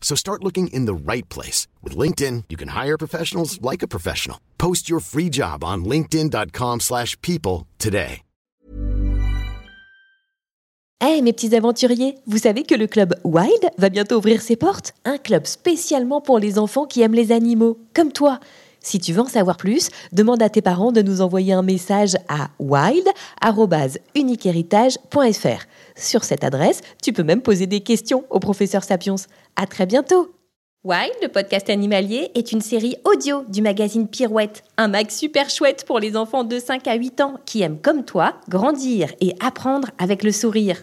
So start looking in the right place. With LinkedIn, you can hire professionals like a professional. Post your free job on linkedin.com/people today. Eh mes petits aventuriers, vous savez que le club Wild va bientôt ouvrir ses portes Un club spécialement pour les enfants qui aiment les animaux, comme toi. Si tu veux en savoir plus, demande à tes parents de nous envoyer un message à wild.uniquehéritage.fr. Sur cette adresse, tu peux même poser des questions au professeur Sapiens. À très bientôt Wild, le podcast animalier, est une série audio du magazine Pirouette, un mag super chouette pour les enfants de 5 à 8 ans qui aiment comme toi grandir et apprendre avec le sourire.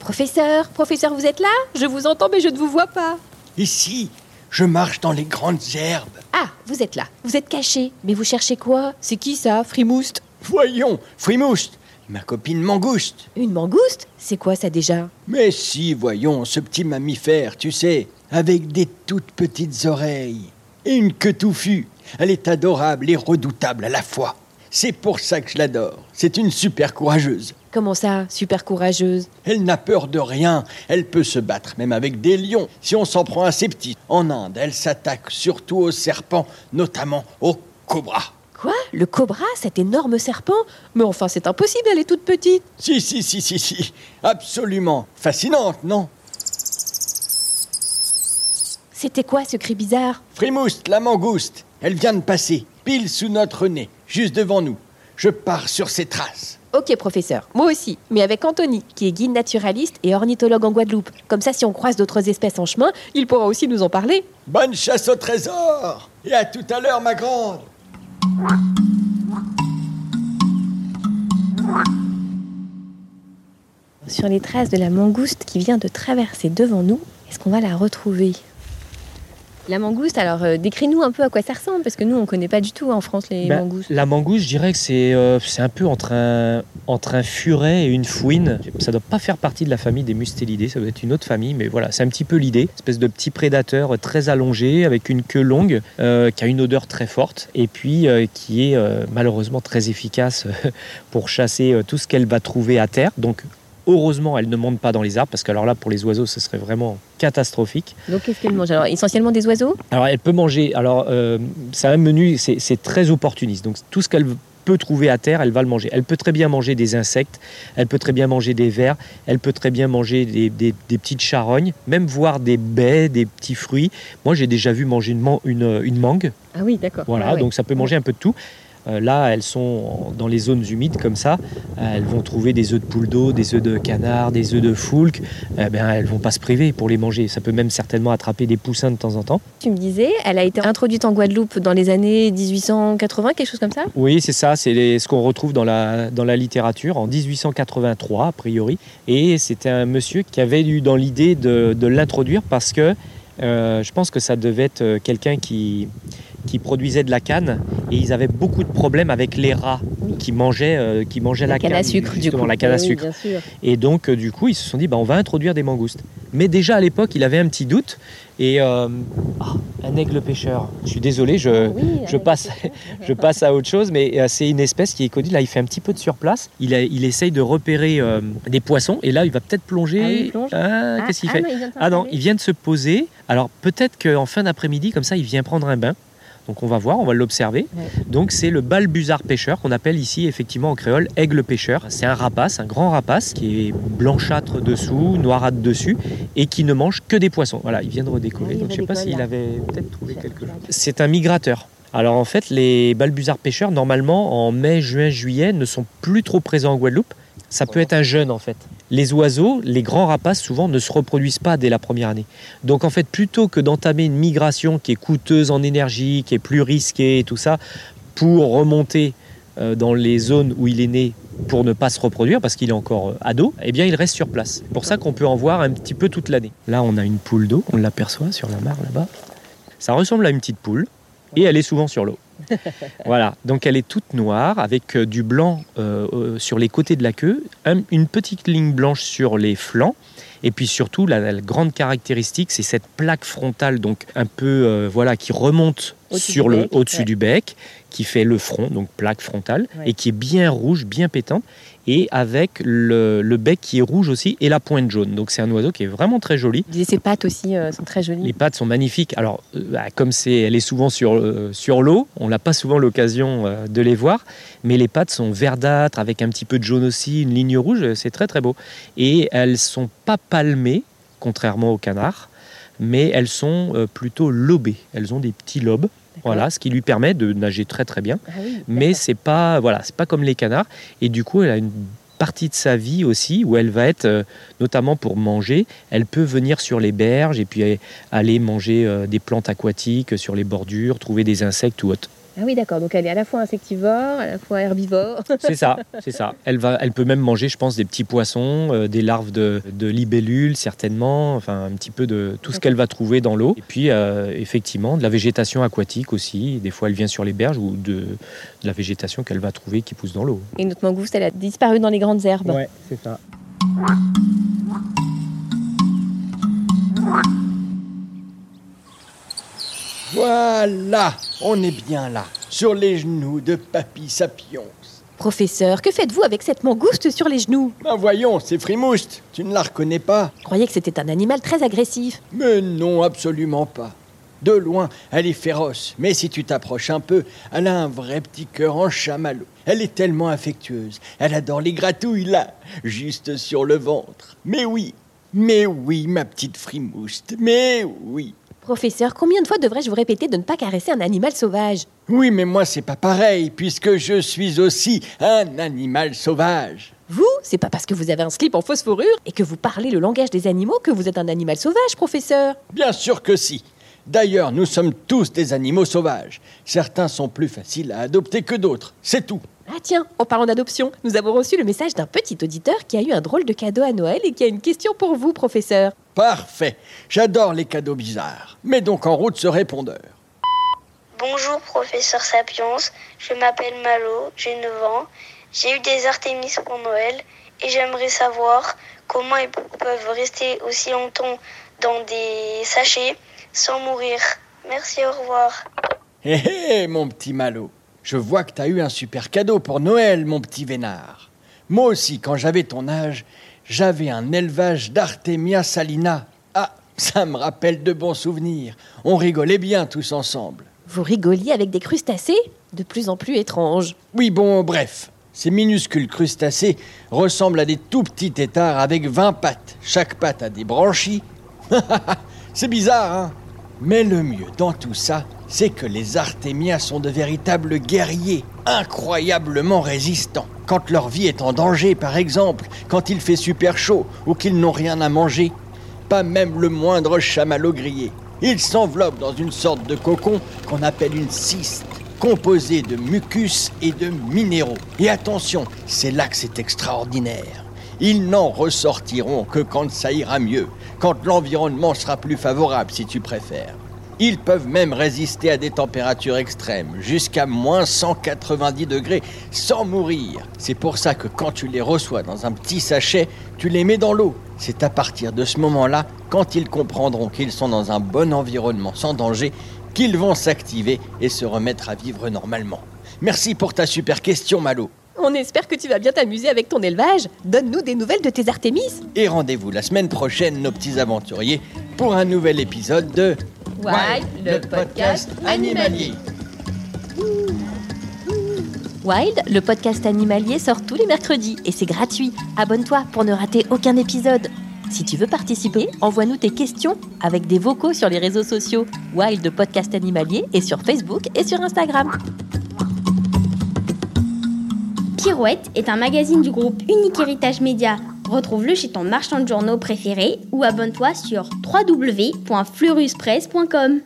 Professeur, professeur, vous êtes là? Je vous entends mais je ne vous vois pas. Ici, je marche dans les grandes herbes. Ah, vous êtes là. Vous êtes caché. Mais vous cherchez quoi? C'est qui ça, Frimouste Voyons, Frimouste, ma copine Mangouste. Une mangouste? C'est quoi ça déjà? Mais si, voyons, ce petit mammifère, tu sais, avec des toutes petites oreilles et une queue touffue. Elle est adorable et redoutable à la fois. C'est pour ça que je l'adore. C'est une super courageuse. Comment ça, super courageuse? Elle n'a peur de rien. Elle peut se battre même avec des lions si on s'en prend à ses petits. En Inde, elle s'attaque surtout aux serpents, notamment aux cobras. Quoi? Le cobra, cet énorme serpent? Mais enfin, c'est impossible, elle est toute petite. Si, si, si, si, si. Absolument. Fascinante, non? C'était quoi ce cri bizarre? Frimouste, la mangouste. Elle vient de passer, pile sous notre nez, juste devant nous. Je pars sur ses traces. Ok, professeur, moi aussi, mais avec Anthony, qui est guide naturaliste et ornithologue en Guadeloupe. Comme ça, si on croise d'autres espèces en chemin, il pourra aussi nous en parler. Bonne chasse au trésor Et à tout à l'heure, ma grande Sur les traces de la mangouste qui vient de traverser devant nous, est-ce qu'on va la retrouver? La mangouste, alors euh, décris-nous un peu à quoi ça ressemble, parce que nous, on connaît pas du tout en France les Ben, mangoustes. La mangouste, je dirais que c'est euh, c'est un peu entre un, entre un furet et une fouine. Ça doit pas faire partie de la famille des mustélidés, ça doit être une autre famille, mais voilà, c'est un petit peu l'idée. Espèce de petit prédateur très allongé, avec une queue longue, euh, qui a une odeur très forte, et puis euh, qui est euh, malheureusement très efficace euh, pour chasser euh, tout ce qu'elle va trouver à terre. Donc heureusement, elle ne monte pas dans les arbres, parce que alors là, pour les oiseaux, ce serait vraiment catastrophique. Donc qu'est-ce qu'elle mange? Alors essentiellement des oiseaux? Alors, elle peut manger. Alors, euh, c'est un menu, c'est c'est très opportuniste. Donc, tout ce qu'elle peut trouver à terre, elle va le manger. Elle peut très bien manger des insectes, elle peut très bien manger des vers, elle peut très bien manger des, des- des petites charognes, même voir des baies, des petits fruits. Moi, j'ai déjà vu manger une, man- une, une mangue. Ah oui, d'accord. Voilà, Ah ouais. donc ça peut manger un peu de tout. Euh, là, elles sont dans les zones humides comme ça. Euh, elles vont trouver des œufs de poule d'eau, des œufs de canard, des œufs de foulque. Eh ben, elles vont pas se priver pour les manger. Ça peut même certainement attraper des poussins de temps en temps. Tu me disais, elle a été introduite en Guadeloupe dans les années 1880, quelque chose comme ça? Oui, c'est ça, c'est ce qu'on retrouve dans la, dans la littérature en 1883, a priori. Et c'était un monsieur qui avait eu dans l'idée de, de l'introduire parce que euh, je pense que ça devait être quelqu'un qui, qui produisaient de la canne et ils avaient beaucoup de problèmes avec les rats qui mangeaient, euh, qui mangeaient la, La canne à sucre, du coup. la canne à oui, sucre. Et donc, euh, du coup, ils se sont dit, bah, on va introduire des mangoustes. Mais déjà à l'époque, il avait un petit doute. Et euh, ah, un aigle pêcheur. Je suis désolé, je, Oui, je passe, je passe à autre chose, mais euh, c'est une espèce qui est connue. Là, il fait un petit peu de surplace. Il, a- il essaye de repérer des poissons. Et là, il va peut-être plonger. Ah. Ah, Ah, Qu'est-ce qu'il ah fait non, Ah non, il vient de se poser. Alors peut-être qu'en fin d'après-midi, comme ça, il vient prendre un bain. Donc on va voir, on va l'observer. Ouais. Donc c'est le balbuzard pêcheur qu'on appelle ici effectivement en créole aigle pêcheur. C'est un rapace, un grand rapace qui est blanchâtre dessous, noirâtre dessus et qui ne mange que des poissons. Voilà, il vient de redécoller. Donc je sais pas s'il avait peut-être trouvé quelque chose. C'est un migrateur. Alors en fait, les balbuzards pêcheurs, normalement, en mai, juin, juillet, ne sont plus trop présents en Guadeloupe. Ça peut être un jeune en fait. Les oiseaux, les grands rapaces, souvent ne se reproduisent pas dès la première année. Donc en fait, plutôt que d'entamer une migration qui est coûteuse en énergie, qui est plus risquée et tout ça, pour remonter euh, dans les zones où il est né pour ne pas se reproduire parce qu'il est encore euh, ado, eh bien il reste sur place. C'est pour ça qu'on peut en voir un petit peu toute l'année. Là, on a une poule d'eau, on l'aperçoit sur la mare là-bas. Ça ressemble à une petite poule et elle est souvent sur l'eau. voilà, donc elle est toute noire avec euh, du blanc euh, euh, sur les côtés de la queue, un- une petite ligne blanche sur les flancs. Et puis surtout, la, la grande caractéristique, c'est cette plaque frontale, donc un peu, euh, voilà, qui remonte Au-dessus sur du le bec, au-dessus ouais. du bec, qui fait le front, donc plaque frontale, Ouais. et qui est bien rouge, bien pétante, et avec le, le bec qui est rouge aussi et la pointe jaune. Donc c'est un oiseau qui est vraiment très joli. Disais, ses pattes aussi euh, sont très Les jolies. pattes sont magnifiques. Alors, euh, bah, comme c'est, elle est souvent sur, euh, sur l'eau, on n'a pas souvent l'occasion euh, de les voir, mais les pattes sont verdâtres avec un petit peu de jaune aussi, une ligne rouge, c'est très très beau. Et elles sont pas palmées, contrairement aux canards, mais elles sont plutôt lobées. Elles ont des petits lobes, voilà, ce qui lui permet de nager très très bien. Ah oui, mais c'est pas voilà c'est pas comme les canards. Et du coup elle a une partie de sa vie aussi où elle va être euh, notamment pour manger. Elle peut venir sur les berges et puis aller manger euh, des plantes aquatiques sur les bordures trouver des insectes ou autre Ah oui, d'accord. Donc elle est à la fois insectivore, à la fois herbivore. c'est ça c'est ça. Elle va elle peut même manger je pense des petits poissons euh, des larves de, de libellules certainement. Enfin un petit peu de tout ce qu'elle va trouver dans l'eau. Et puis euh, effectivement de la végétation aquatique aussi. Des fois elle vient sur les berges ou de, de la végétation qu'elle va trouver qui pousse dans l'eau. Et notre mangouste, elle a disparu dans les grandes herbes. ouais c'est ça. Voilà, on est bien là, sur les genoux de Papy Sapiens. Professeur, que faites-vous avec cette mangouste sur les genoux? Ben voyons, c'est Frimouste, tu ne la reconnais pas Je croyais que c'était un animal très agressif? Mais non, absolument pas. De loin, elle est féroce, mais si tu t'approches un peu, elle a un vrai petit cœur en chamallow. Elle est tellement affectueuse, elle adore les gratouilles là, juste sur le ventre. Mais oui, mais oui, ma petite frimouste, mais oui. Professeur, combien de fois devrais-je vous répéter de ne pas caresser un animal sauvage? Oui, mais moi c'est pas pareil, puisque je suis aussi un animal sauvage. Vous, c'est pas parce que vous avez un slip en phosphorure et que vous parlez le langage des animaux que vous êtes un animal sauvage, professeur. Bien sûr que si. D'ailleurs, nous sommes tous des animaux sauvages. Certains sont plus faciles à adopter que d'autres, c'est tout. Ah tiens, en parlant d'adoption, nous avons reçu le message d'un petit auditeur qui a eu un drôle de cadeau à Noël et qui a une question pour vous, professeur. Parfait. J'adore les cadeaux bizarres. Mets donc en route ce répondeur. Bonjour professeur Sapiens, je m'appelle Malo, j'ai 9 ans. J'ai eu des Artémis pour Noël et j'aimerais savoir comment ils peuvent rester aussi longtemps dans des sachets sans mourir. Merci, au revoir. Hé hé, mon petit Malo. Je vois que t'as eu un super cadeau pour Noël, mon petit vénard. Moi aussi, quand j'avais ton âge, j'avais un élevage d'Artemia salina. Ah, ça me rappelle de bons souvenirs. On rigolait bien tous ensemble. Vous rigoliez avec des crustacés? De plus en plus étranges. Oui, bon, bref. Ces minuscules crustacés ressemblent à des tout petits têtards avec 20 pattes. Chaque patte a des branchies. c'est bizarre, hein? Mais le mieux dans tout ça, c'est que les Artémias sont de véritables guerriers, incroyablement résistants. Quand leur vie est en danger, par exemple, quand il fait super chaud ou qu'ils n'ont rien à manger, pas même le moindre chamallow grillé. Ils s'enveloppent dans une sorte de cocon qu'on appelle une cyste, composée de mucus et de minéraux. Et attention, c'est là que c'est extraordinaire. Ils n'en ressortiront que quand ça ira mieux, quand l'environnement sera plus favorable si tu préfères. Ils peuvent même résister à des températures extrêmes, jusqu'à moins 190 degrés, sans mourir. C'est pour ça que quand tu les reçois dans un petit sachet, tu les mets dans l'eau. C'est à partir de ce moment-là, quand ils comprendront qu'ils sont dans un bon environnement sans danger, qu'ils vont s'activer et se remettre à vivre normalement. Merci pour ta super question, Malo. On espère que tu vas bien t'amuser avec ton élevage. Donne-nous des nouvelles de tes Artémis. Et rendez-vous la semaine prochaine, nos petits aventuriers, pour un nouvel épisode de Wild, le podcast animalier. Wild, le podcast animalier sort tous les mercredis et c'est gratuit. Abonne-toi pour ne rater aucun épisode. Si tu veux participer, envoie-nous tes questions avec des vocaux sur les réseaux sociaux Wild le podcast animalier et sur Facebook et sur Instagram. Pirouette est un magazine du groupe Unique Héritage Média. Retrouve-le chez ton marchand de journaux préféré ou abonne-toi sur www.fleuruspresse.com.